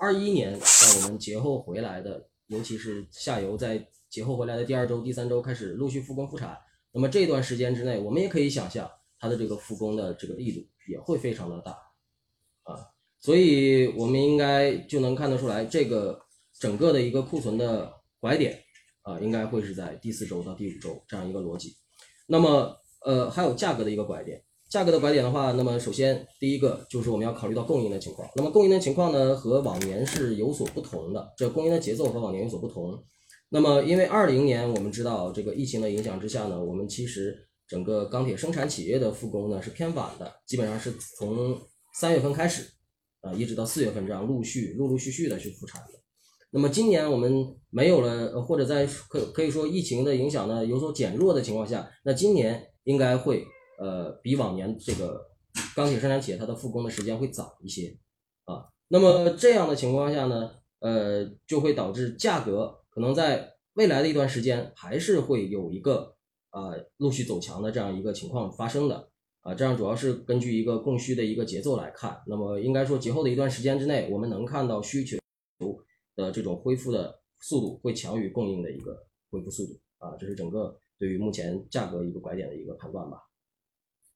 二一年在我们节后回来的，尤其是下游在节后回来的第二周、第三周开始陆续复工复产，那么这段时间之内，我们也可以想象它的这个复工的这个力度也会非常的大啊，所以我们应该就能看得出来，这个整个的一个库存的拐点啊，应该会是在第四周到第五周这样一个逻辑。那么呃，还有价格的一个拐点。价格的拐点的话，那么首先第一个就是我们要考虑到供应的情况。那么供应的情况呢，和往年是有所不同的。这供应的节奏和往年有所不同。那么因为二零年我们知道这个疫情的影响之下呢，我们其实整个钢铁生产企业的复工呢是偏晚的，基本上是从三月份开始，啊，一直到四月份这样陆续陆陆续续的去复产的。那么今年我们没有了，或者在可可以说疫情的影响呢有所减弱的情况下，那今年应该会。呃，比往年这个钢铁生产企业它的复工的时间会早一些啊。那么这样的情况下呢，呃，就会导致价格可能在未来的一段时间还是会有一个啊陆续走强的这样一个情况发生的啊。这样主要是根据一个供需的一个节奏来看。那么应该说节后的一段时间之内，我们能看到需求的这种恢复的速度会强于供应的一个恢复速度啊。这是整个对于目前价格一个拐点的一个判断吧。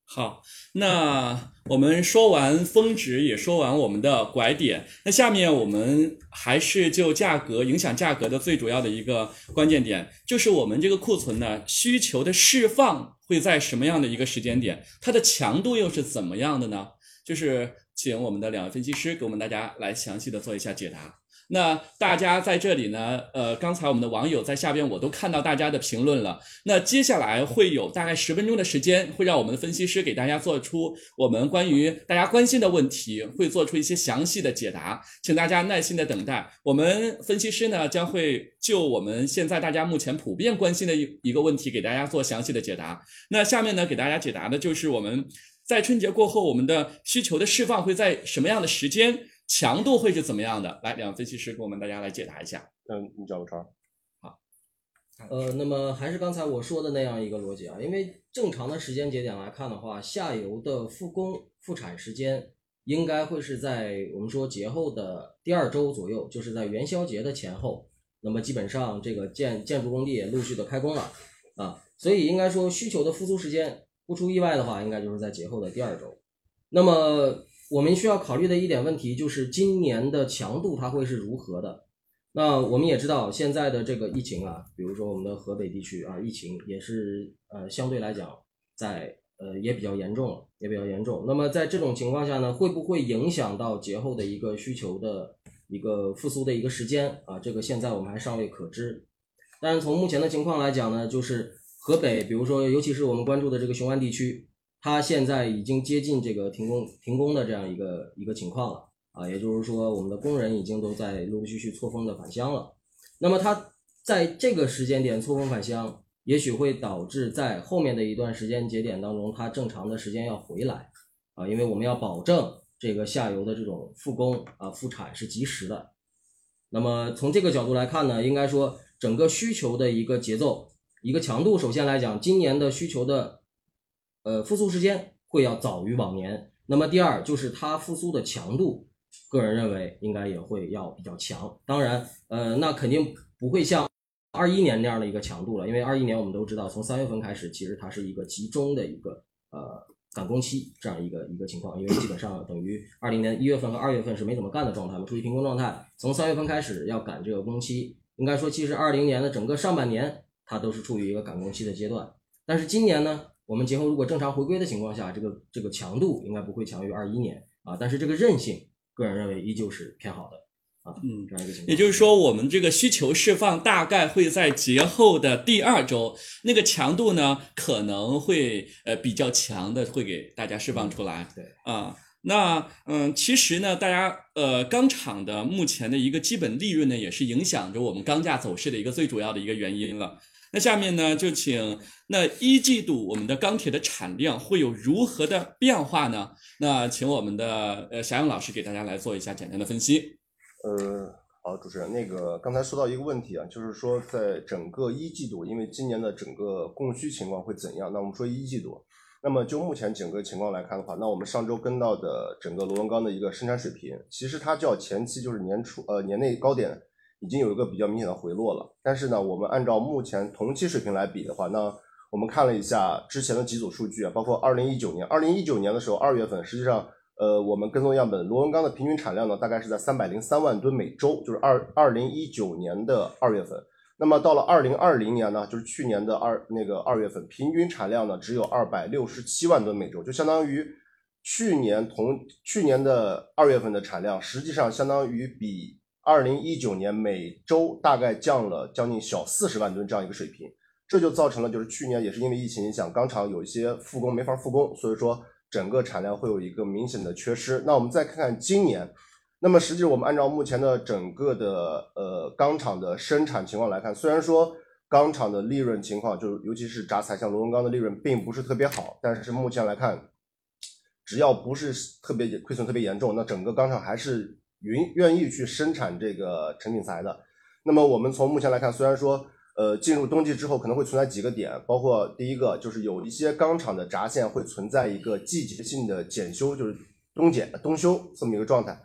好，那我们说完峰值，也说完我们的拐点，那下面我们还是就价格影响价格的最主要的一个关键点，就是我们这个库存呢需求的释放会在什么样的一个时间点，它的强度又是怎么样的呢？就是请我们的两位分析师给我们大家来详细的做一下解答。那大家在这里呢？呃，刚才我们的网友在下边我都看到大家的评论了。那接下来会有大概十分钟的时间，会让我们的分析师给大家做出我们关于大家关心的问题，会做出一些详细的解答，请大家耐心的等待。我们分析师呢将会就我们现在大家目前普遍关心的一一个问题给大家做详细的解答。那下面呢给大家解答的就是我们在春节过后我们的需求的释放会在什么样的时间？强度会是怎么样的？来，两位分析师给我们大家来解答一下。嗯，你叫我川。好，呃，那么还是刚才我说的那样一个逻辑啊，因为正常的时间节点来看的话，下游的复工复产时间应该会是在我们说节后的第二周左右，就是在元宵节的前后。那么基本上这个建建筑工地也陆续的开工了啊，所以应该说需求的复苏时间不出意外的话，应该就是在节后的第二周。那么。我们需要考虑的一点问题就是今年的强度它会是如何的？那我们也知道现在的这个疫情啊，比如说我们的河北地区啊，疫情也是呃相对来讲在呃也比较严重，也比较严重。那么在这种情况下呢，会不会影响到节后的一个需求的一个复苏的一个时间啊？这个现在我们还尚未可知。但是从目前的情况来讲呢，就是河北，比如说尤其是我们关注的这个雄安地区。它现在已经接近这个停工停工的这样一个一个情况了啊，也就是说，我们的工人已经都在陆陆续续错峰的返乡了。那么它在这个时间点错峰返乡，也许会导致在后面的一段时间节点当中，它正常的时间要回来啊，因为我们要保证这个下游的这种复工啊复产是及时的。那么从这个角度来看呢，应该说整个需求的一个节奏、一个强度，首先来讲，今年的需求的。呃，复苏时间会要早于往年。那么第二就是它复苏的强度，个人认为应该也会要比较强。当然，呃，那肯定不会像二一年那样的一个强度了，因为二一年我们都知道，从三月份开始，其实它是一个集中的一个呃赶工期这样一个一个情况，因为基本上等于二零年一月份和二月份是没怎么干的状态嘛，处于停工状态。从三月份开始要赶这个工期，应该说其实二零年的整个上半年它都是处于一个赶工期的阶段。但是今年呢？我们节后如果正常回归的情况下，这个这个强度应该不会强于二一年啊，但是这个韧性，个人认为依旧是偏好的啊。嗯，这样一个情况。也就是说，我们这个需求释放大概会在节后的第二周，那个强度呢可能会呃比较强的，会给大家释放出来。对啊，那嗯，其实呢，大家呃钢厂的目前的一个基本利润呢，也是影响着我们钢价走势的一个最主要的一个原因了。那下面呢，就请那一季度我们的钢铁的产量会有如何的变化呢？那请我们的呃霞阳老师给大家来做一下简单的分析。呃，好，主持人，那个刚才说到一个问题啊，就是说在整个一季度，因为今年的整个供需情况会怎样？那我们说一季度，那么就目前整个情况来看的话，那我们上周跟到的整个螺纹钢的一个生产水平，其实它较前期就是年初呃年内高点已经有一个比较明显的回落了。但是呢，我们按照目前同期水平来比的话，那我们看了一下之前的几组数据啊，包括二零一九年，二零一九年的时候二月份，实际上呃我们跟踪样本螺纹钢的平均产量呢，大概是在三百零三万吨每周，就是二二零一九年的二月份。那么到了二零二零年呢，就是去年的二那个二月份，平均产量呢只有二百六十七万吨每周，就相当于去年同去年的二月份的产量，实际上相当于比二零一九年每周大概降了将近小四十万吨这样一个水平，这就造成了就是去年也是因为疫情影响，钢厂有一些复工没法复工，所以说整个产量会有一个明显的缺失。那我们再看看今年。那么实际我们按照目前的整个的呃钢厂的生产情况来看，虽然说钢厂的利润情况，就是尤其是轧材像螺纹钢的利润并不是特别好，但是目前来看，只要不是特别亏损特别严重，那整个钢厂还是愿愿意去生产这个成品材的。那么我们从目前来看，虽然说呃进入冬季之后可能会存在几个点，包括第一个就是有一些钢厂的闸线会存在一个季节性的检修，就是冬检冬修这么一个状态。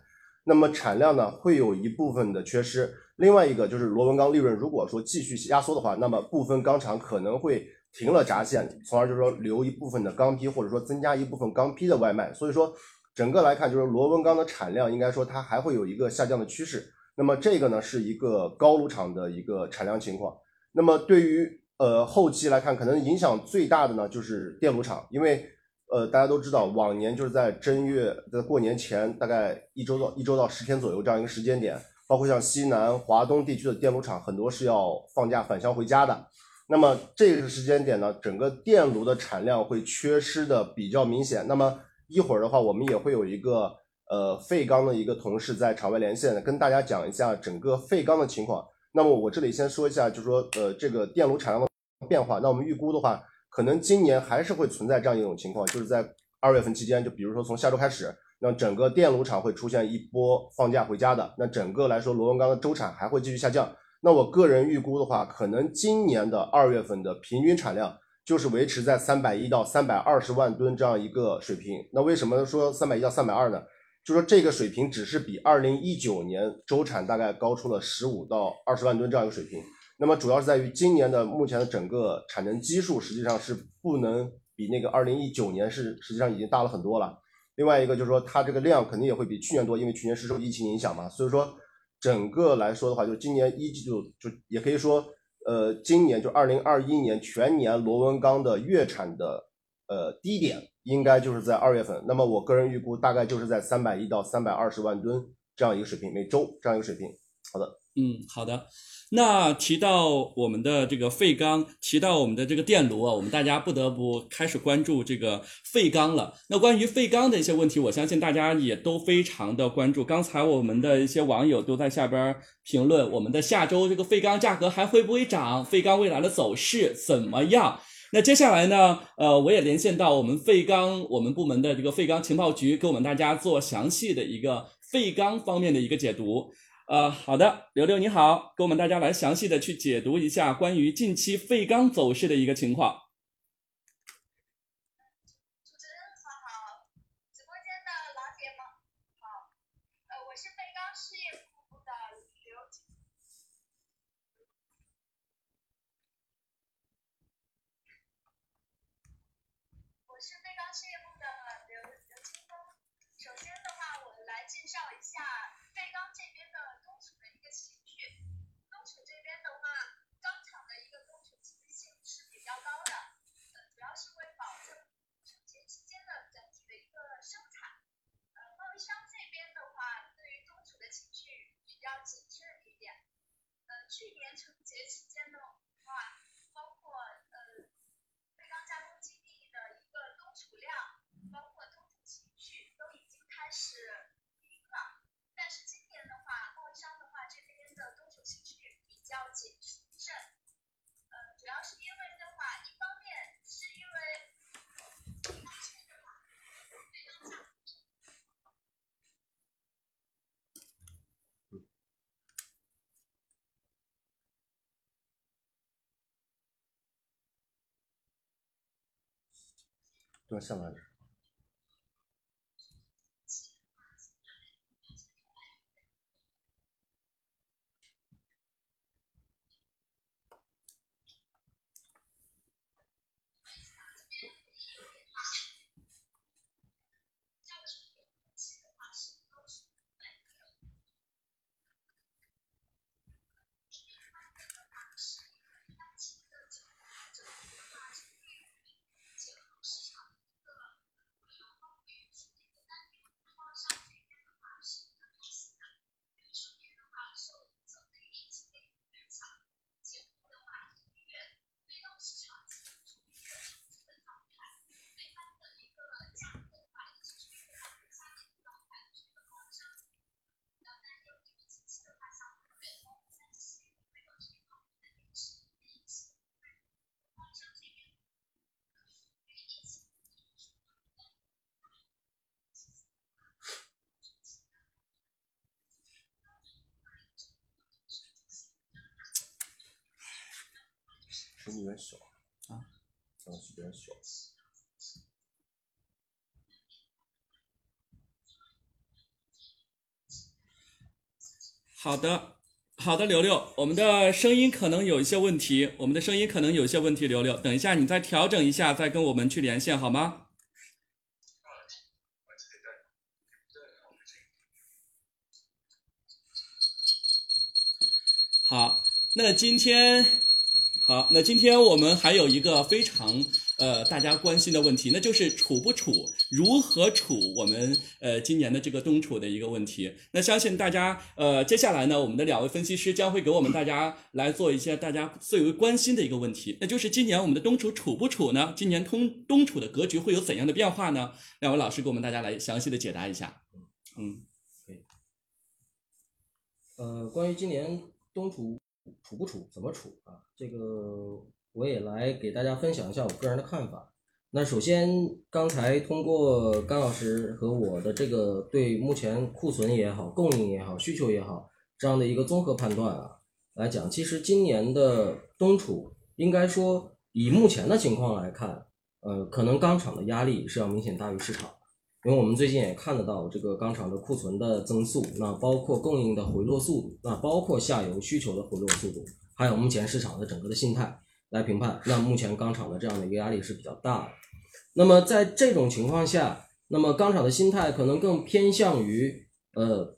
那么产量呢会有一部分的缺失，另外一个就是螺纹钢利润如果说继续压缩的话，那么部分钢厂可能会停了闸线，从而就是说留一部分的钢坯，或者说增加一部分钢坯的外卖。所以说整个来看，就是螺纹钢的产量应该说它还会有一个下降的趋势。那么这个呢是一个高炉厂的一个产量情况。那么对于呃后期来看，可能影响最大的呢就是电炉厂，因为。呃，大家都知道，往年就是在正月，在过年前大概一周到一周到十天左右这样一个时间点，包括像西南、华东地区的电炉厂，很多是要放假返乡回家的。那么这个时间点呢，整个电炉的产量会缺失的比较明显。那么一会儿的话，我们也会有一个呃废钢的一个同事在场外连线，跟大家讲一下整个废钢的情况。那么我这里先说一下，就是说呃这个电炉产量的变化。那我们预估的话。可能今年还是会存在这样一种情况，就是在二月份期间，就比如说从下周开始，那整个电炉厂会出现一波放假回家的，那整个来说螺纹钢的周产还会继续下降。那我个人预估的话，可能今年的二月份的平均产量就是维持在三百一到三百二十万吨这样一个水平。那为什么说三百一到三百二呢？就说这个水平只是比二零一九年周产大概高出了十五到二十万吨这样一个水平。那么主要是在于今年的目前的整个产能基数实际上是不能比那个二零一九年是实际上已经大了很多了。另外一个就是说它这个量肯定也会比去年多，因为去年是受疫情影响嘛。所以说整个来说的话，就今年一季度就也可以说，呃，今年就二零二一年全年螺纹钢的月产的呃低点应该就是在二月份。那么我个人预估大概就是在三百一到三百二十万吨这样一个水平每周这样一个水平。好的，嗯，好的。那提到我们的这个废钢，提到我们的这个电炉啊，我们大家不得不开始关注这个废钢了。那关于废钢的一些问题，我相信大家也都非常的关注。刚才我们的一些网友都在下边评论，我们的下周这个废钢价格还会不会涨？废钢未来的走势怎么样？那接下来呢？呃，我也连线到我们废钢我们部门的这个废钢情报局，给我们大家做详细的一个废钢方面的一个解读。呃，好的，刘刘你好，给我们大家来详细的去解读一下关于近期废钢走势的一个情况。去年春节期间的话，包括呃废钢加工基地的一个冬储量，包括冬储情绪都已经开始平了。但是今年的话，贸易商的话这边的冬储情绪比较谨慎，呃，主要是因为的话，一方面是因为对，下有点小啊，声音有点小。好的，好的，刘刘，我们的声音可能有一些问题，我们的声音可能有一些问题，刘刘，等一下你再调整一下，再跟我们去连线好吗？好，那今天，好，那今天我们还有一个非常呃大家关心的问题，那就是处不处，如何处我们呃今年的这个冬储的一个问题。那相信大家呃接下来呢，我们的两位分析师将会给我们大家来做一些大家最为关心的一个问题，那就是今年我们的冬储处不处呢？今年冬冬储的格局会有怎样的变化呢？两位老师给我们大家来详细的解答一下。嗯，可以呃，关于今年冬储处不处，怎么处啊？这个我也来给大家分享一下我个人的看法。那首先，刚才通过甘老师和我的这个对目前库存也好、供应也好、需求也好这样的一个综合判断啊来讲，其实今年的冬储应该说以目前的情况来看，呃，可能钢厂的压力是要明显大于市场。因为我们最近也看得到这个钢厂的库存的增速，那包括供应的回落速度，那包括下游需求的回落速度，还有目前市场的整个的心态来评判，那目前钢厂的这样的一个压力是比较大的。那么在这种情况下，那么钢厂的心态可能更偏向于呃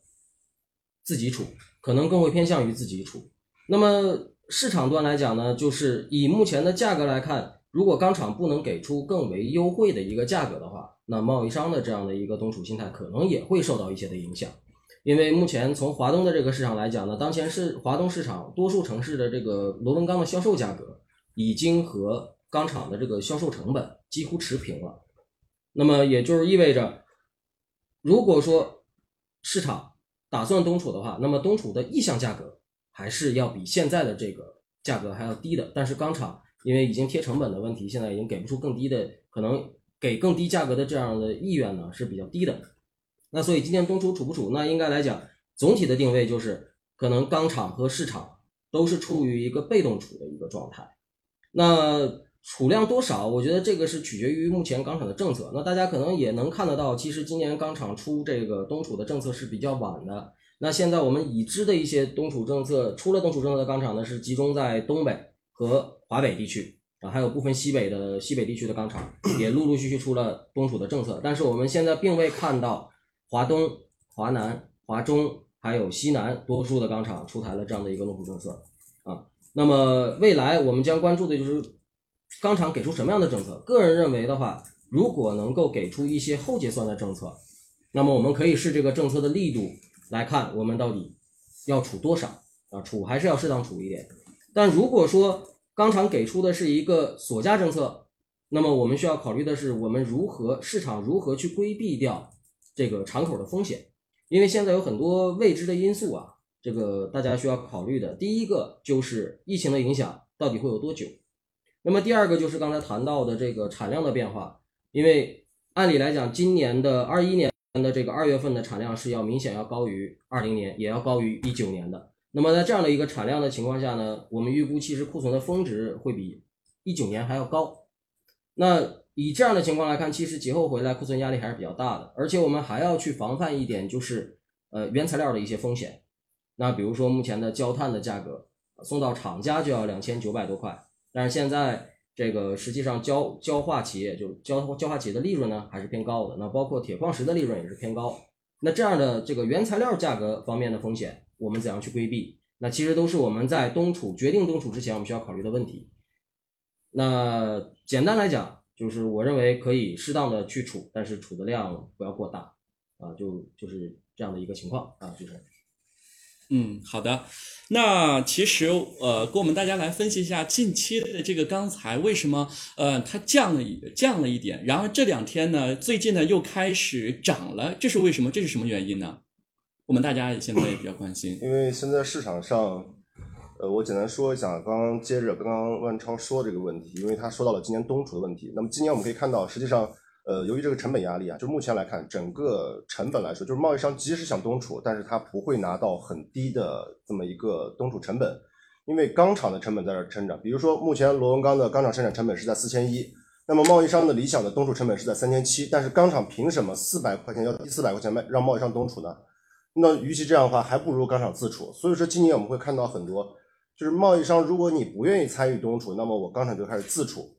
自己处，可能更会偏向于自己处。那么市场端来讲呢，就是以目前的价格来看，如果钢厂不能给出更为优惠的一个价格的话，那贸易商的这样的一个东储心态可能也会受到一些的影响。因为目前从华东的这个市场来讲呢，当前是华东市场多数城市的这个螺纹钢的销售价格已经和钢厂的这个销售成本几乎持平了。那么也就是意味着，如果说市场打算冬储的话，那么冬储的意向价格还是要比现在的这个价格还要低的。但是钢厂因为已经贴成本的问题，现在已经给不出更低的，可能给更低价格的这样的意愿呢是比较低的。那所以今年冬储储不储，那应该来讲，总体的定位就是可能钢厂和市场都是处于一个被动储的一个状态。那储量多少，我觉得这个是取决于目前钢厂的政策。那大家可能也能看得到，其实今年钢厂出这个冬储的政策是比较晚的。那现在我们已知的一些冬储政策，出了冬储政策的钢厂呢，是集中在东北和华北地区啊，还有部分西北的西北地区的钢厂也陆陆续续出了冬储的政策。但是我们现在并未看到。华东、华南、华中还有西南多数的钢厂出台了这样的一个冬储政策啊。那么未来我们将关注的就是钢厂给出什么样的政策。个人认为的话，如果能够给出一些后结算的政策，那么我们可以视这个政策的力度来看，我们到底要储多少啊？储还是要适当储一点。但如果说钢厂给出的是一个锁价政策，那么我们需要考虑的是，我们如何市场如何去规避掉。这个敞口的风险，因为现在有很多未知的因素啊，这个大家需要考虑的。第一个就是疫情的影响到底会有多久，那么第二个就是刚才谈到的这个产量的变化，因为按理来讲，今年的二一年的这个二月份的产量是要明显要高于二零年，也要高于一九年的。那么在这样的一个产量的情况下呢，我们预估其实库存的峰值会比一九年还要高。那以这样的情况来看，其实节后回来库存压力还是比较大的，而且我们还要去防范一点，就是呃原材料的一些风险。那比如说目前的焦炭的价格送到厂家就要两千九百多块，但是现在这个实际上焦焦化企业就焦焦化企业的利润呢还是偏高的，那包括铁矿石的利润也是偏高。那这样的这个原材料价格方面的风险，我们怎样去规避？那其实都是我们在冬储决定冬储之前，我们需要考虑的问题。那简单来讲，就是我认为可以适当的去储，但是储的量不要过大啊，就就是这样的一个情况啊，就是。嗯，好的。那其实呃，跟我们大家来分析一下近期的这个钢材为什么呃它降了一降了一点，然后这两天呢，最近呢又开始涨了，这是为什么？这是什么原因呢？我们大家现在也比较关心。因为现在市场上，呃，我简单说一下，刚刚接着刚刚万超说这个问题，因为他说到了今年冬储的问题。那么今年我们可以看到，实际上。呃，由于这个成本压力啊，就目前来看，整个成本来说，就是贸易商即使想冬储，但是他不会拿到很低的这么一个冬储成本，因为钢厂的成本在这成长。比如说，目前螺纹钢的钢厂生产成本是在四千一，那么贸易商的理想的冬储成本是在三千七，但是钢厂凭什么四百块钱要低四百块钱卖让贸易商冬储呢？那与其这样的话，还不如钢厂自储。所以说，今年我们会看到很多，就是贸易商如果你不愿意参与冬储，那么我钢厂就开始自储。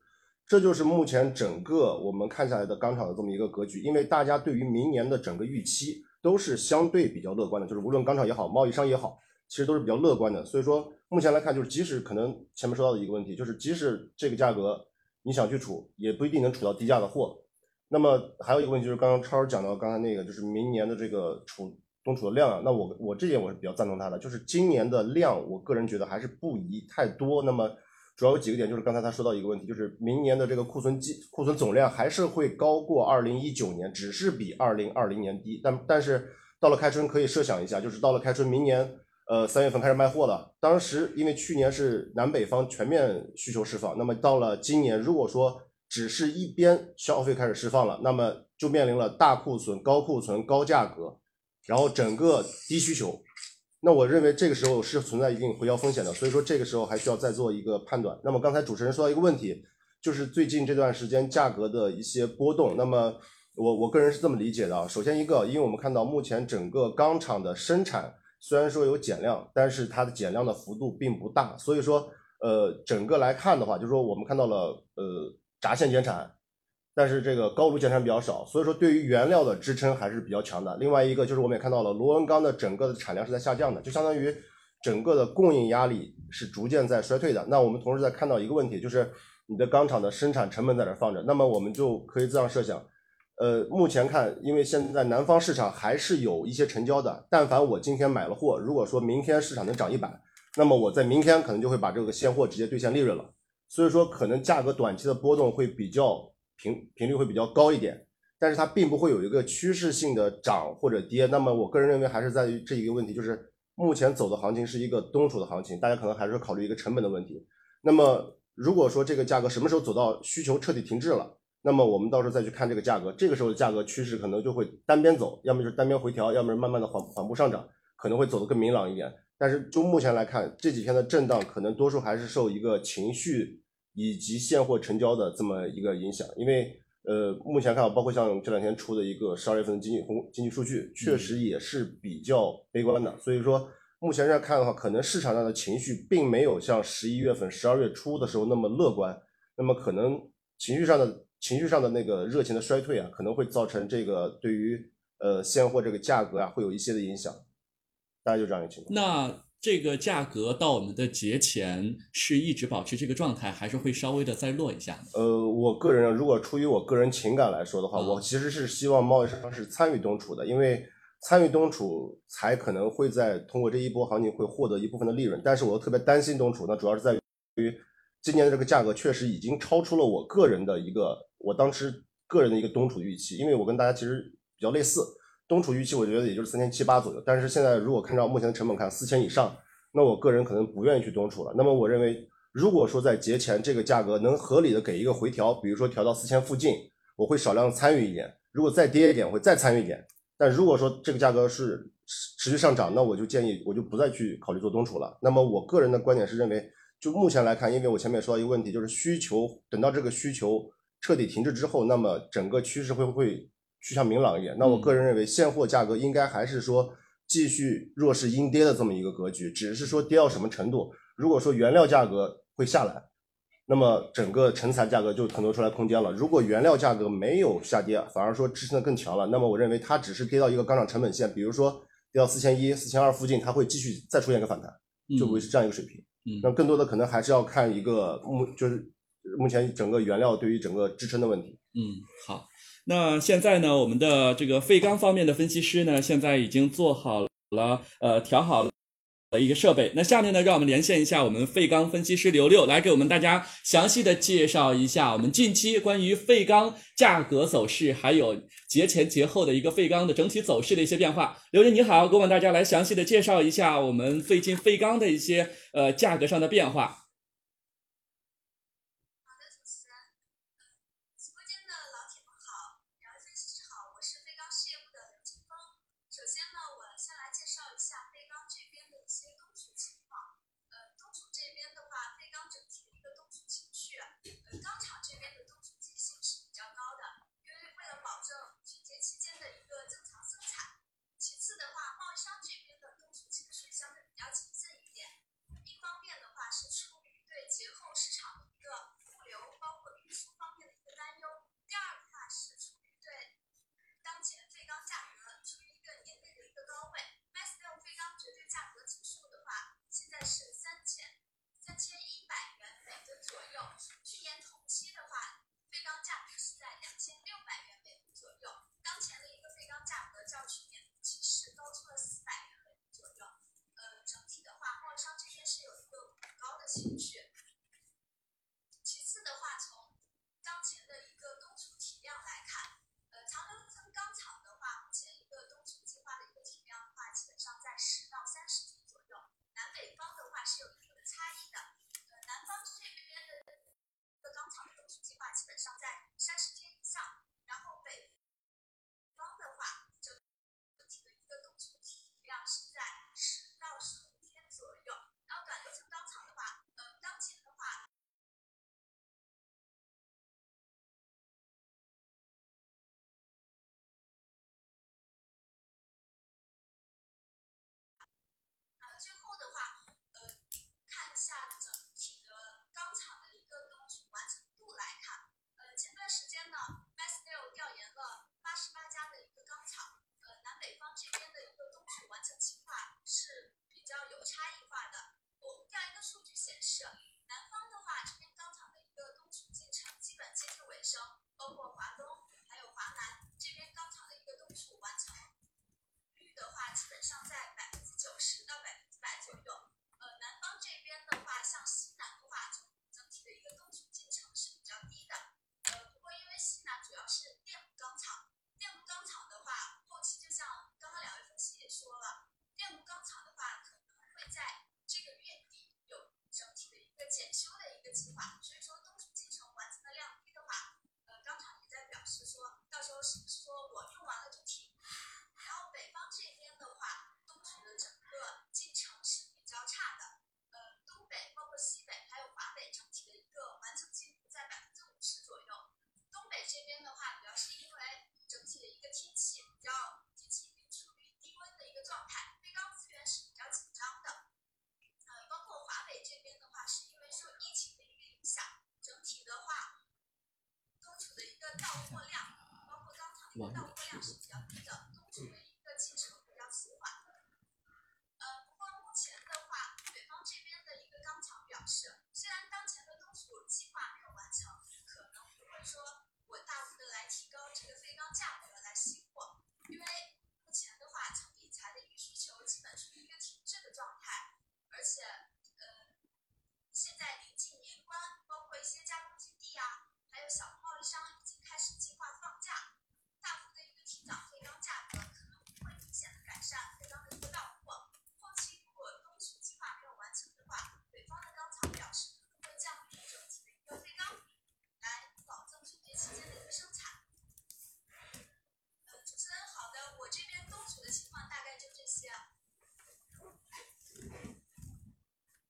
这就是目前整个我们看下来的钢厂的这么一个格局，因为大家对于明年的整个预期都是相对比较乐观的，就是无论钢厂也好，贸易商也好，其实都是比较乐观的。所以说目前来看，就是即使可能前面说到的一个问题，就是即使这个价格你想去储，也不一定能储到低价的货。那么还有一个问题就是刚刚超儿讲到刚才那个，就是明年的这个储冬储的量啊，那我我这点我是比较赞同他的，就是今年的量，我个人觉得还是不宜太多。那么。主要有几个点，就是刚才他说到一个问题，就是明年的这个库存基库存总量还是会高过二零一九年，只是比二零二零年低。但但是到了开春可以设想一下，就是到了开春明年，呃三月份开始卖货了。当时因为去年是南北方全面需求释放，那么到了今年，如果说只是一边消费开始释放了，那么就面临了大库存、高库存、高价格，然后整个低需求。那我认为这个时候是存在一定回调风险的，所以说这个时候还需要再做一个判断。那么刚才主持人说到一个问题，就是最近这段时间价格的一些波动。那么我我个人是这么理解的啊，首先一个，因为我们看到目前整个钢厂的生产虽然说有减量，但是它的减量的幅度并不大，所以说呃整个来看的话，就是说我们看到了呃闸线减产。但是这个高炉减产比较少，所以说对于原料的支撑还是比较强的。另外一个就是我们也看到了螺纹钢的整个的产量是在下降的，就相当于整个的供应压力是逐渐在衰退的。那我们同时在看到一个问题，就是你的钢厂的生产成本在这放着，那么我们就可以这样设想，呃，目前看，因为现在南方市场还是有一些成交的，但凡我今天买了货，如果说明天市场能涨一百，那么我在明天可能就会把这个现货直接兑现利润了。所以说可能价格短期的波动会比较。频频率会比较高一点，但是它并不会有一个趋势性的涨或者跌。那么我个人认为还是在于这一个问题，就是目前走的行情是一个冬储的行情，大家可能还是考虑一个成本的问题。那么如果说这个价格什么时候走到需求彻底停滞了，那么我们到时候再去看这个价格，这个时候的价格趋势可能就会单边走，要么就是单边回调，要么是慢慢的缓缓步上涨，可能会走得更明朗一点。但是就目前来看，这几天的震荡可能多数还是受一个情绪。以及现货成交的这么一个影响，因为呃，目前看，包括像这两天出的一个十二月份的经济红经济数据，确实也是比较悲观的。所以说，目前来看的话，可能市场上的情绪并没有像十一月份、十二月初的时候那么乐观。那么可能情绪上的情绪上的那个热情的衰退啊，可能会造成这个对于呃现货这个价格啊，会有一些的影响。大概就这样一个情况。那。这个价格到我们的节前是一直保持这个状态，还是会稍微的再落一下？呃，我个人如果出于我个人情感来说的话，我其实是希望贸易商是参与冬储的，因为参与冬储才可能会在通过这一波行情会获得一部分的利润。但是我又特别担心冬储，那主要是在于今年的这个价格确实已经超出了我个人的一个我当时个人的一个冬储预期，因为我跟大家其实比较类似。冬储预期我觉得也就是三千七八左右，但是现在如果看到目前的成本看四千以上，那我个人可能不愿意去冬储了。那么我认为，如果说在节前这个价格能合理的给一个回调，比如说调到四千附近，我会少量参与一点；如果再跌一点，我会再参与一点。但如果说这个价格是持续上涨，那我就建议我就不再去考虑做冬储了。那么我个人的观点是认为，就目前来看，因为我前面说到一个问题，就是需求等到这个需求彻底停滞之后，那么整个趋势会不会趋向明朗一点。那我个人认为，现货价格应该还是说继续弱势阴跌的这么一个格局，只是说跌到什么程度。如果说原料价格会下来，那么整个成材价格就腾挪出来空间了。如果原料价格没有下跌，反而说支撑的更强了，那么我认为它只是跌到一个钢厂成本线，比如说跌到四千一、四千二附近，它会继续再出现一个反弹，就会是这样一个水平。嗯，那更多的可能还是要看一个目，就是目前整个原料对于整个支撑的问题。嗯，好。那现在呢我们的这个废钢方面的分析师呢现在已经做好了呃调好了一个设备。那下面呢让我们连线一下我们废钢分析师刘六来给我们大家详细的介绍一下我们近期关于废钢价格走势还有节前节后的一个废钢的整体走势的一些变化。刘姐你好给我们大家来详细的介绍一下我们最近废钢的一些呃价格上的变化。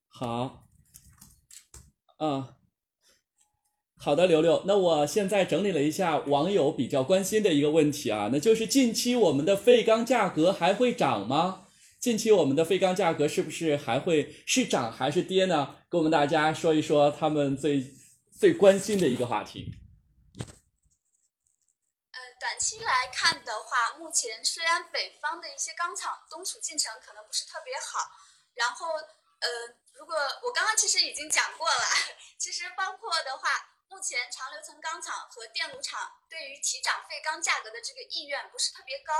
好。啊。好的刘刘那我现在整理了一下网友比较关心的一个问题啊那就是近期我们的废钢价格还会涨吗？近期我们的废钢价格是不是还会是涨还是跌呢？跟我们大家说一说他们最最关心的一个话题。前虽然北方的一些钢厂东储进程可能不是特别好，然后呃，如果我刚刚其实已经讲过了，其实包括的话，目前长流层钢厂和电炉厂对于提涨废钢价格的这个意愿不是特别高，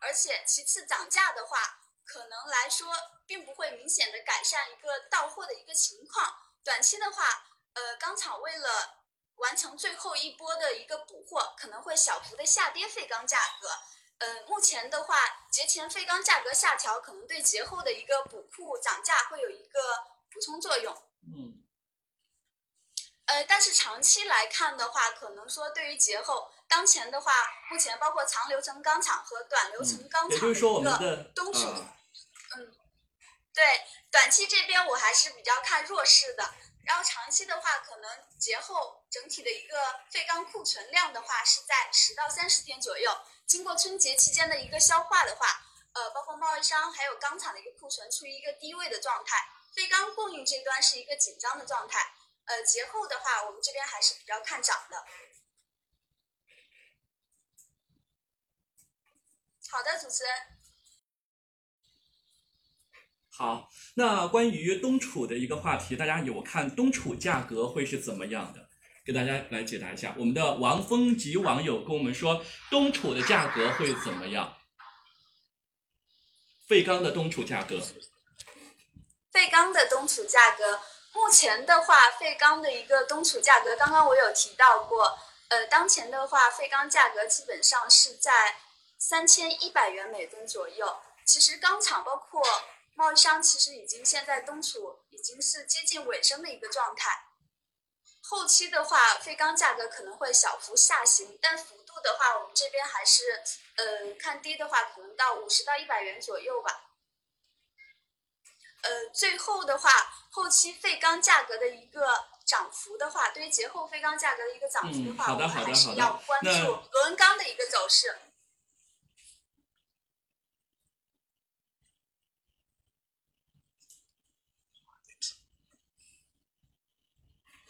而且其次涨价的话，可能来说并不会明显的改善一个到货的一个情况。短期的话，呃，钢厂为了完成最后一波的一个补货，可能会小幅的下跌废钢价格。呃，目前的话，节前废钢价格下调，可能对节后的一个补库涨价会有一个补充作用。嗯。呃，但是长期来看的话，可能说对于节后，当前的话，目前包括长流程钢厂和短流程钢厂的一个东储，嗯，对，短期这边我还是比较看弱势的。然后长期的话，可能节后整体的一个废钢库存量的话是在十到三十天左右。经过春节期间的一个消化的话，呃，包括贸易商还有钢厂的一个库存处于一个低位的状态，废钢供应这端是一个紧张的状态。呃，节后的话，我们这边还是比较看涨的。好的，主持人。好，那关于东储的一个话题，大家有看东储价格会是怎么样的？给大家来解答一下。我们的王峰吉网友跟我们说，东储的价格会怎么样？废钢的东储价格。废钢的东储价格。目前的话，废钢的一个东储价格，刚刚我有提到过，呃，当前的话，废钢价格基本上是在三千一百元每吨左右。其实钢厂包括贸易商，其实已经现在东储已经是接近尾声的一个状态。后期的话，废钢价格可能会小幅下行，但幅度的话，我们这边还是，呃，看低的话，可能到五十到一百元左右吧。呃，最后的话，后期废钢价格的一个涨幅的话，对于节后废钢价格的一个涨幅的话，我们还是要关注螺纹钢的一个走势。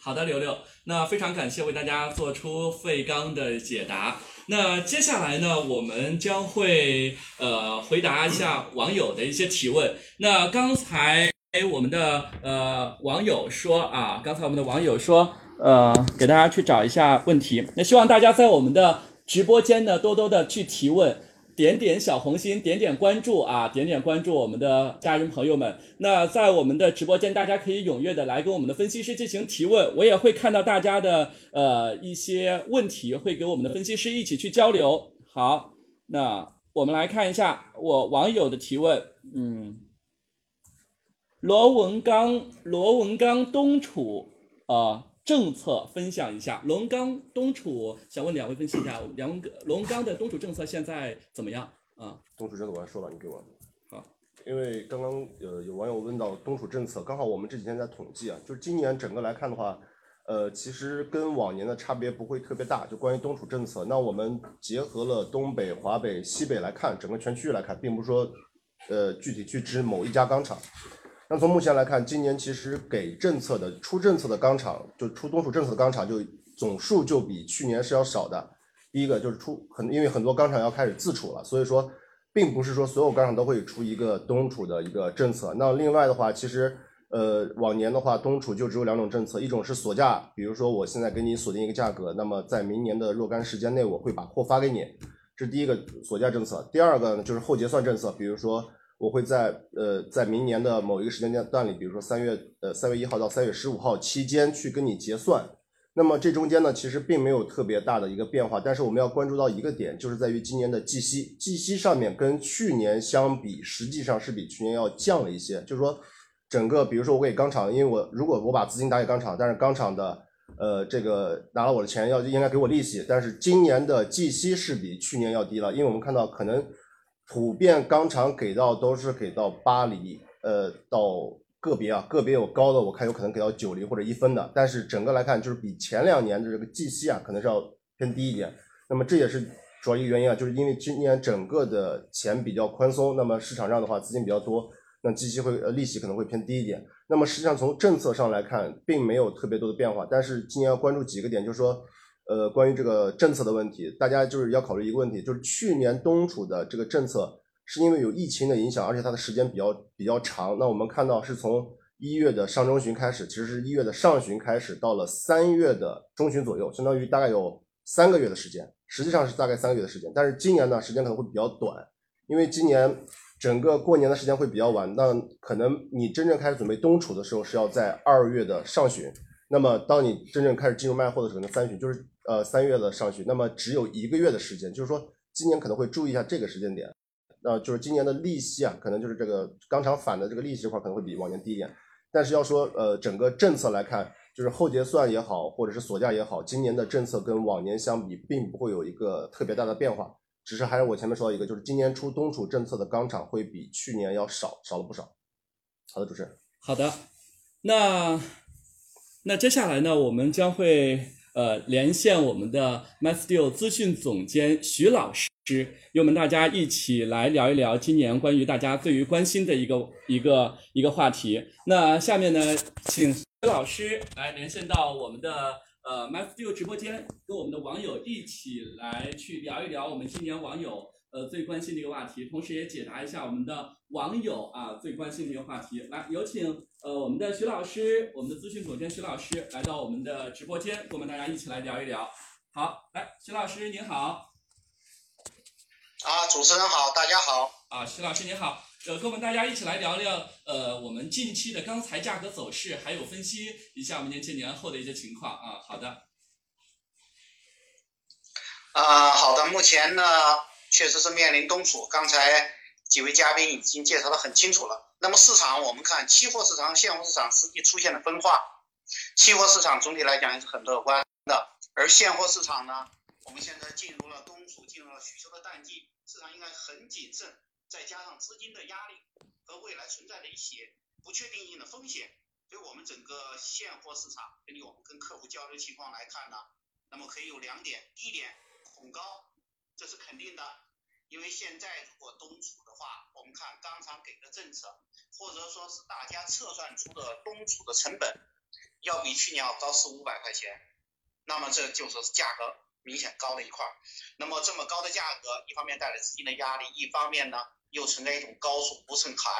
好的，刘刘，那非常感谢为大家做出费刚的解答。那接下来呢，我们将会呃回答一下网友的一些提问。那刚才我们的呃网友说啊，刚才我们的网友说呃，给大家去找一下问题。那希望大家在我们的直播间呢多多的去提问。点点小红心，点点关注啊，点点关注我们的家人朋友们。那在我们的直播间，大家可以踊跃的来跟我们的分析师进行提问，我也会看到大家的呃一些问题，会给我们的分析师一起去交流。好，那我们来看一下我网友的提问，嗯，罗文刚，罗文刚东储啊。政策分享一下，龙钢东楚，想问两位分析一下，两龙钢的东楚政策现在怎么样啊？东楚政策我来说了，你给我。好，因为刚刚呃有网友问到东楚政策，刚好我们这几天在统计啊，就是今年整个来看的话，呃，其实跟往年的差别不会特别大。就关于东楚政策，那我们结合了东北、华北、西北来看，整个全区域来看，并不是说呃具体去指某一家钢厂。那从目前来看，今年其实给政策的出政策的钢厂，就出东储政策的钢厂，就总数就比去年是要少的。第一个就是出很，因为很多钢厂要开始自储了，所以说并不是说所有钢厂都会出一个东储的一个政策。那另外的话，其实呃往年的话，东储就只有两种政策，一种是锁价，比如说我现在给你锁定一个价格，那么在明年的若干时间内，我会把货发给你，这是第一个锁价政策。第二个呢就是后结算政策，比如说。我会在呃在明年的某一个时间段里，比如说三月呃三月一号到三月十五号期间去跟你结算。那么这中间呢，其实并没有特别大的一个变化，但是我们要关注到一个点，就是在于今年的计息，计息上面跟去年相比，实际上是比去年要降了一些。就是说，整个比如说我给钢厂，因为我如果我把资金打给钢厂，但是钢厂的呃这个拿了我的钱要应该给我利息，但是今年的计息是比去年要低了，因为我们看到可能。普遍钢厂给到都是给到八厘，呃，到个别啊，个别有高的，我看有可能给到九厘或者一分的，但是整个来看，就是比前两年的这个计息啊，可能是要偏低一点。那么这也是主要一个原因啊，就是因为今年整个的钱比较宽松，那么市场上的话资金比较多，那计息会呃利息可能会偏低一点。那么实际上从政策上来看，并没有特别多的变化，但是今年要关注几个点，就是说，呃，关于这个政策的问题，大家就是要考虑一个问题，就是去年冬储的这个政策是因为有疫情的影响，而且它的时间比较比较长。那我们看到是从一月的上中旬开始，其实是一月的上旬开始，到了三月的中旬左右，相当于大概有三个月的时间，实际上是大概三个月的时间。但是今年呢，时间可能会比较短，因为今年。整个过年的时间会比较晚，那可能你真正开始准备冬储的时候是要在二月的上旬，那么当你真正开始进入卖货的时候，那，三旬就是呃三月的上旬，那么只有一个月的时间，就是说今年可能会注意一下这个时间点，那就是今年的利息啊，可能就是这个钢厂返的这个利息这块可能会比往年低一点，但是要说呃整个政策来看，就是后结算也好，或者是锁价也好，今年的政策跟往年相比，并不会有一个特别大的变化。只是还是我前面说到一个，就是今年出冬储政策的钢厂会比去年要少，少了不少。好的，主持人。好的，那那接下来呢，我们将会呃连线我们的 MySteel 资讯总监徐老师，与我们大家一起来聊一聊今年关于大家最为关心的一个一个一个话题。那下面呢，请徐老师来连线到我们的。呃，MySteel 直播间跟我们的网友一起来去聊一聊我们今年网友呃最关心的一个话题，同时也解答一下我们的网友啊最关心的一个话题。来，有请呃我们的徐老师，我们的咨询总监徐老师来到我们的直播间，跟我们大家一起来聊一聊。好，来，徐老师您好。啊，主持人好，大家好。啊，徐老师您好。呃，跟我们大家一起来聊聊，呃，我们近期的钢材价格走势，还有分析一下我们年前年后的一些情况啊。好的。啊，好的。目前呢，确实是面临冬储，刚才几位嘉宾已经介绍的很清楚了。那么市场，我们看期货市场、现货市场实际出现了分化。期货市场总体来讲还是很乐观的，而现货市场呢，我们现在进入了冬储，进入了需求的淡季，市场应该很谨慎。再加上资金的压力和未来存在的一些不确定性的风险，所以我们整个现货市场，根据我们跟客户交流情况来看呢，那么可以有两点：第一点，恐高，这是肯定的，因为现在如果冬储的话，我们看钢厂给的政策，或者说是大家测算出的冬储的成本，要比去年要高四五百块钱，那么这就说是价格明显高了一块儿。那么这么高的价格，一方面带来资金的压力，一方面呢？又存在一种高处不胜寒，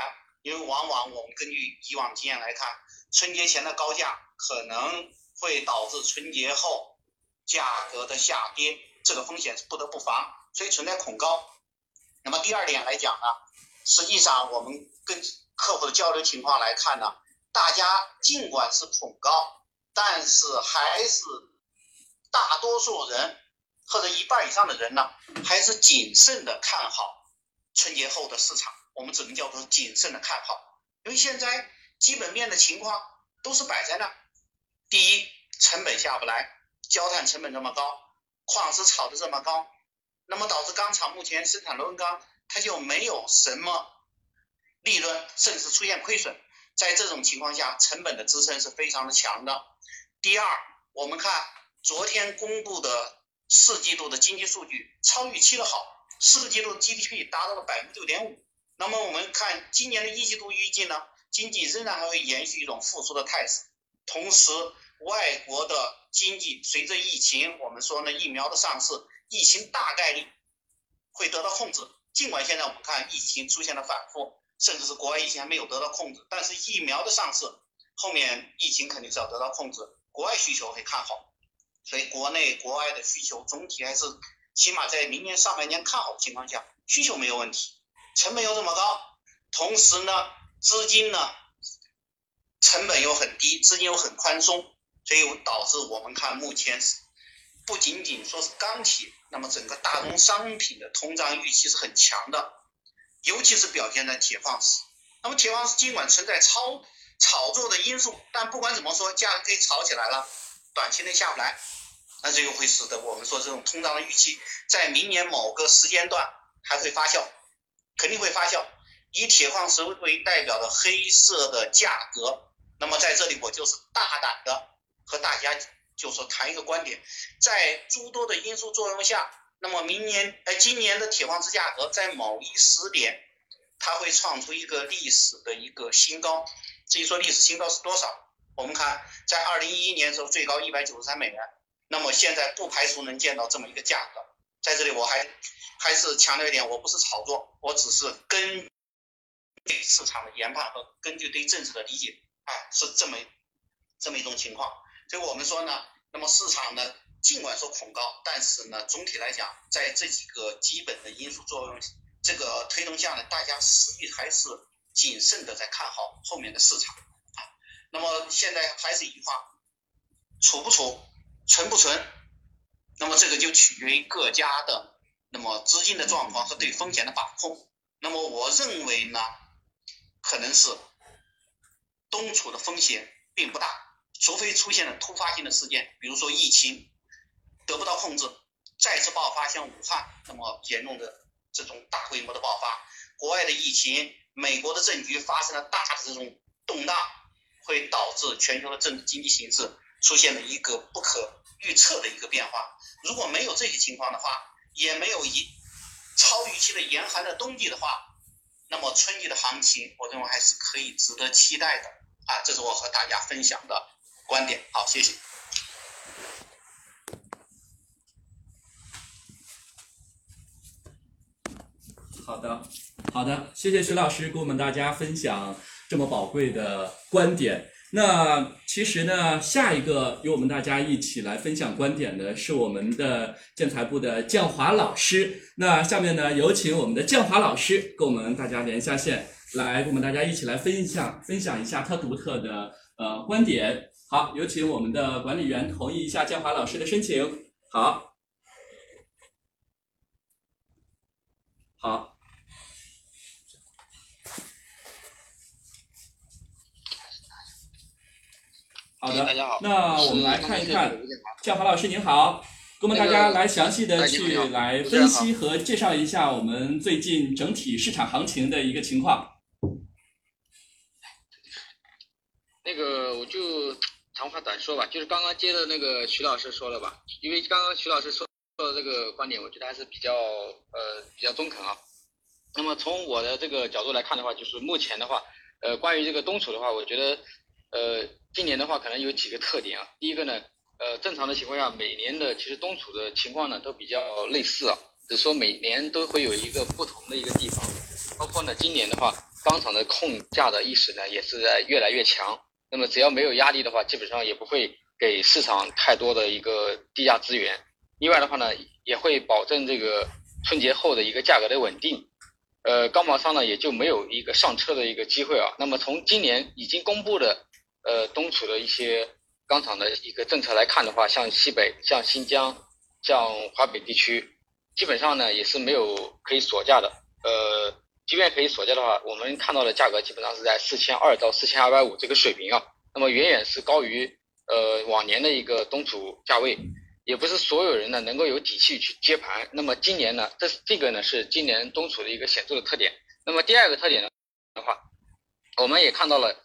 因为往往我们根据以往经验来看，春节前的高价可能会导致春节后价格的下跌，这个风险是不得不防，所以存在恐高。那么第二点来讲呢，实际上我们跟客户的交流情况来看呢，大家尽管是恐高，但是还是大多数人或者一半以上的人呢，还是谨慎的看好。春节后的市场，我们只能叫做谨慎的看好，因为现在基本面的情况都是摆在那。第一，成本下不来，焦炭成本这么高，矿石炒的这么高，那么导致钢厂目前生产螺纹钢它就没有什么利润，甚至出现亏损。在这种情况下，成本的支撑是非常的强的。第二，我们看昨天公布的四季度的经济数据，超预期的好。四季度 GDP 达到了百分之六点五，那么我们看今年的一季度预计呢，经济仍然还会延续一种复苏的态势。同时，外国的经济随着疫情，我们说呢，疫苗的上市，疫情大概率会得到控制。尽管现在我们看疫情出现了反复，甚至是国外疫情还没有得到控制，但是疫苗的上市，后面疫情肯定是要得到控制，国外需求会看好，所以国内国外的需求总体还是。起码在明年上半年看好的情况下，需求没有问题，成本又这么高，同时呢，资金呢成本又很低，资金又很宽松，所以导致我们看目前是不仅仅说是钢铁，那么整个大宗商品的通胀预期是很强的，尤其是表现在铁矿石。那么铁矿石尽管存在超炒作的因素，但不管怎么说，价格可以炒起来了，短期内下不来。那这又会使得我们说这种通胀的预期在明年某个时间段还会发酵，肯定会发酵。以铁矿石为代表的黑色的价格。那么在这里我就是大胆的和大家就说谈一个观点，在诸多的因素作用下，那么明年呃今年的铁矿石价格在某一时点，它会创出一个历史的一个新高。至于说历史新高是多少，我们看在二零一一年的时候最高一百九十三美元，那么现在不排除能见到这么一个价格。在这里我还还是强调一点，我不是炒作，我只是根据市场的研判和根据对政策的理解。啊，是这么这么一种情况，所以我们说呢，那么市场呢，尽管说恐高，但是呢，总体来讲，在这几个基本的因素作用这个推动下呢，大家实际还是谨慎的在看好后面的市场啊。那么现在还是一句话，储不储，存不存，那么这个就取决于各家的那么资金的状况和对风险的把控。那么我认为呢，可能是。东储的风险并不大，除非出现了突发性的事件，比如说疫情得不到控制，再次爆发，像武汉那么严重的这种大规模的爆发，国外的疫情，美国的政局发生了大的这种动荡，会导致全球的政治经济形势出现了一个不可预测的一个变化。如果没有这些情况的话，也没有一超预期的严寒的冬季的话，那么春季的行情，我认为还是可以值得期待的。啊，这是我和大家分享的观点。好，谢谢。好的，好的，谢谢徐老师给我们大家分享这么宝贵的观点。那其实呢，下一个与我们大家一起来分享观点的是我们的建材部的建华老师。那下面呢，有请我们的建华老师跟我们大家连一下线。来，跟我们大家一起来分享分享一下他独特的呃观点。好，有请我们的管理员同意一下建华老师的申请。好，好，好的，大家好。那我们来看一看，建华老师您好，跟我们大家来详细的去来分析和介绍一下我们最近整体市场行情的一个情况。那个我就长话短说吧，就是刚刚接的那个徐老师说了吧，因为刚刚徐老师说说的这个观点，我觉得还是比较呃比较中肯啊。那么从我的这个角度来看的话，就是目前的话，呃，关于这个冬储的话，我觉得呃今年的话可能有几个特点啊。第一个呢，呃正常的情况下，每年的其实冬储的情况呢都比较类似啊，只是说每年都会有一个不同的一个地方，包括呢今年的话，钢厂的控价的意识呢也是在越来越强。那么只要没有压力的话，基本上也不会给市场太多的一个低价资源。另外的话呢，也会保证这个春节后的一个价格的稳定。呃，钢毛商呢也就没有一个上车的一个机会啊。那么从今年已经公布的呃东储的一些钢厂的一个政策来看的话，像西北、像新疆、像华北地区，基本上呢也是没有可以锁价的。呃。即便可以锁价的话，我们看到的价格基本上是在四千二到四千二百五这个水平啊，那么远远是高于呃往年的一个东储价位，也不是所有人呢能够有底气去接盘。那么今年呢，这这个呢是今年东储的一个显著的特点。那么第二个特点呢的话，我们也看到了，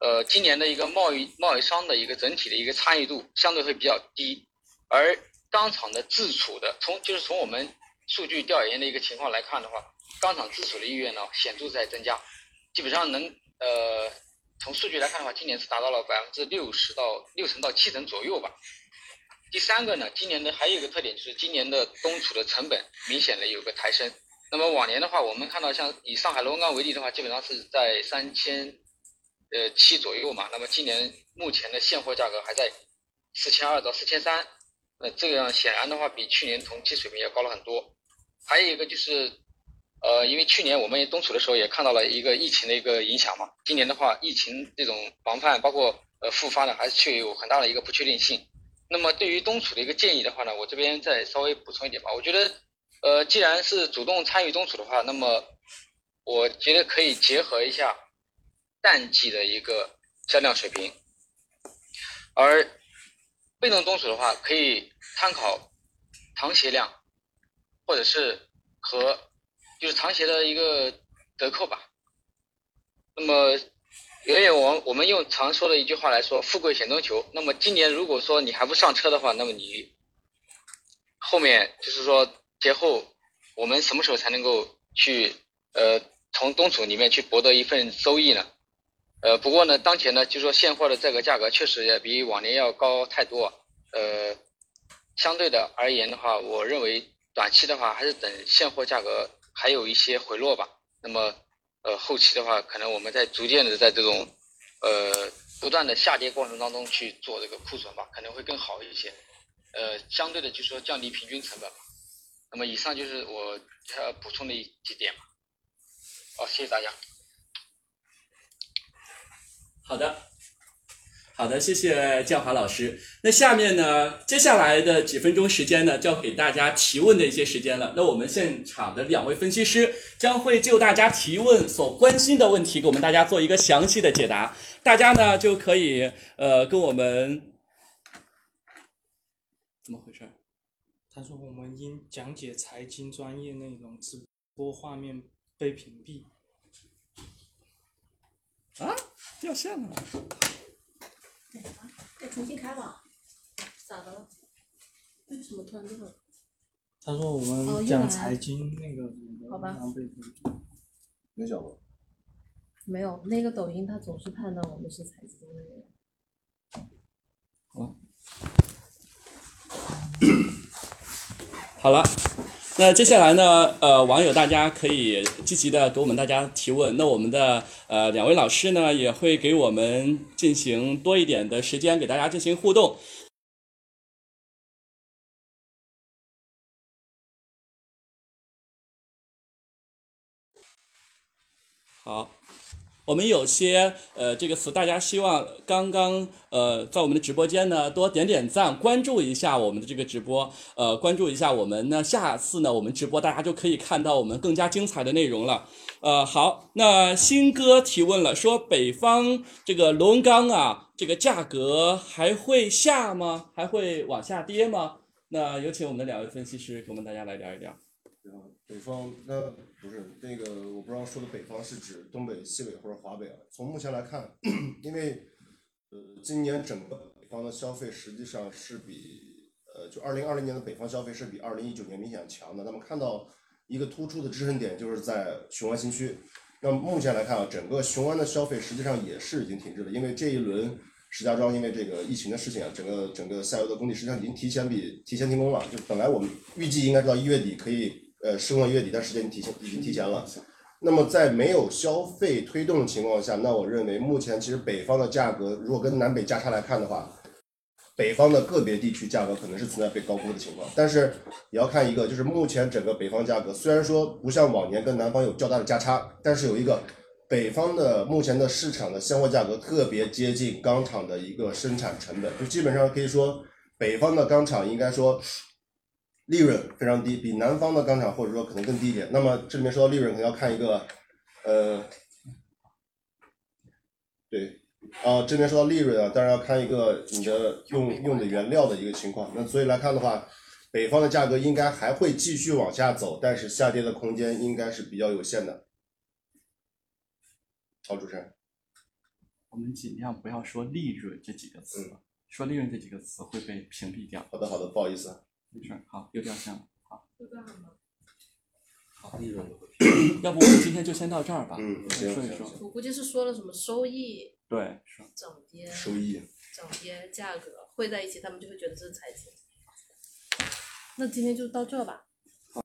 呃，今年的一个贸易贸易商的一个整体的一个参与度相对会比较低，而钢厂的自储的从就是从我们数据调研的一个情况来看的话。钢厂自储的意愿呢显著在增加，基本上能呃从数据来看的话，今年是达到了百分之六十到六成到七成左右吧。第三个呢，今年的还有一个特点就是今年的冬储的成本明显的有个抬升。那么往年的话，我们看到像以上海螺纹钢为例的话，基本上是在三千呃七左右嘛。那么今年目前的现货价格还在四千二到四千三，那这样显然的话比去年同期水平要高了很多。还有一个就是。呃，因为去年我们冬储的时候也看到了一个疫情的一个影响嘛，今年的话，疫情这种防范包括呃复发呢，还是确有很大的一个不确定性。那么对于冬储的一个建议的话呢，我这边再稍微补充一点吧。我觉得，呃，既然是主动参与冬储的话，那么我觉得可以结合一下淡季的一个销量水平，而被动冬储的话，可以参考糖鞋量，或者是和。就是长协的一个折扣吧，那么，远远我我们用常说的一句话来说，富贵险中求。那么今年如果说你还不上车的话，那么你后面就是说节后我们什么时候才能够去呃从冬储里面去博得一份收益呢？呃，不过呢，当前呢，就说现货的这个价格确实也比往年要高太多。呃，相对的而言的话，我认为短期的话还是等现货价格还有一些回落吧。那么，呃，后期的话，可能我们在逐渐的在这种呃不断的下跌过程当中去做这个库存吧，可能会更好一些。呃，相对的就说降低平均成本吧。那么以上就是我要补充的一几点吧。好，谢谢大家。好的，好的，谢谢建华老师。那下面呢，接下来的几分钟时间呢，就要给大家提问的一些时间了。那我们现场的两位分析师将会就大家提问所关心的问题，给我们大家做一个详细的解答。大家呢就可以呃跟我们怎么回事？他说我们因讲解财经专业内容，直播画面被屏蔽。啊，掉线了。再重新开吧。咋的了？为什么突然这么？他说我哦们又来讲财经那个好吧然后被屏蔽。没讲过。没有，那个抖音它总是判断我们是财经的人。好了，那接下来呢，呃，网友大家可以积极的给我们大家提问。那我们的呃两位老师呢，也会给我们进行多一点的时间，给大家进行互动。好，我们有些呃这个词，大家希望刚刚呃在我们的直播间呢多点点赞，关注一下我们的这个直播，呃关注一下我们呢，下次呢我们直播大家就可以看到我们更加精彩的内容了。呃好，那新哥提问了，说北方这个螺纹钢啊，这个价格还会下吗？还会往下跌吗？那有请我们的两位分析师给我们大家来聊一聊。北方那不是那个，我不知道说的北方是指东北、西北或者华北啊。从目前来看，因为呃今年整个北方的消费实际上是比呃就二零二零年的北方消费是比二零一九年明显强的。那么看到一个突出的支撑点就是在雄安新区。那么目前来看啊，整个雄安的消费实际上也是已经停滞了，因为这一轮石家庄因为这个疫情的事情啊，整个整个下游的工地实际上已经提前比提前停工了。就本来我们预计应该到一月底可以呃施工到一月底，但时间提前已经提前了。那么在没有消费推动的情况下，那我认为目前其实北方的价格如果跟南北价差来看的话，北方的个别地区价格可能是存在被高估的情况，但是也要看一个，就是目前整个北方价格虽然说不像往年跟南方有较大的价差，但是有一个北方的目前的市场的现货价格特别接近钢厂的一个生产成本，就基本上可以说北方的钢厂应该说利润非常低，比南方的钢厂或者说可能更低一点。那么这里面说到利润，可能要看一个呃，对。啊，这边说到利润啊，当然要看一个你的用用的原料的一个情况。那所以来看的话，北方的价格应该还会继续往下走，但是下跌的空间应该是比较有限的。好，主持人。我们尽量不要说利润这几个词，说利润这几个词会被屏蔽掉。好的，好的，不好意思。啊没事，好，又掉线了，好。好，利润要不我们今天就先到这儿吧。嗯说一说。我估计是说了什么收益对，是。涨跌、收益涨跌、价格汇在一起，他们就会觉得这是财经。那今天就到这吧。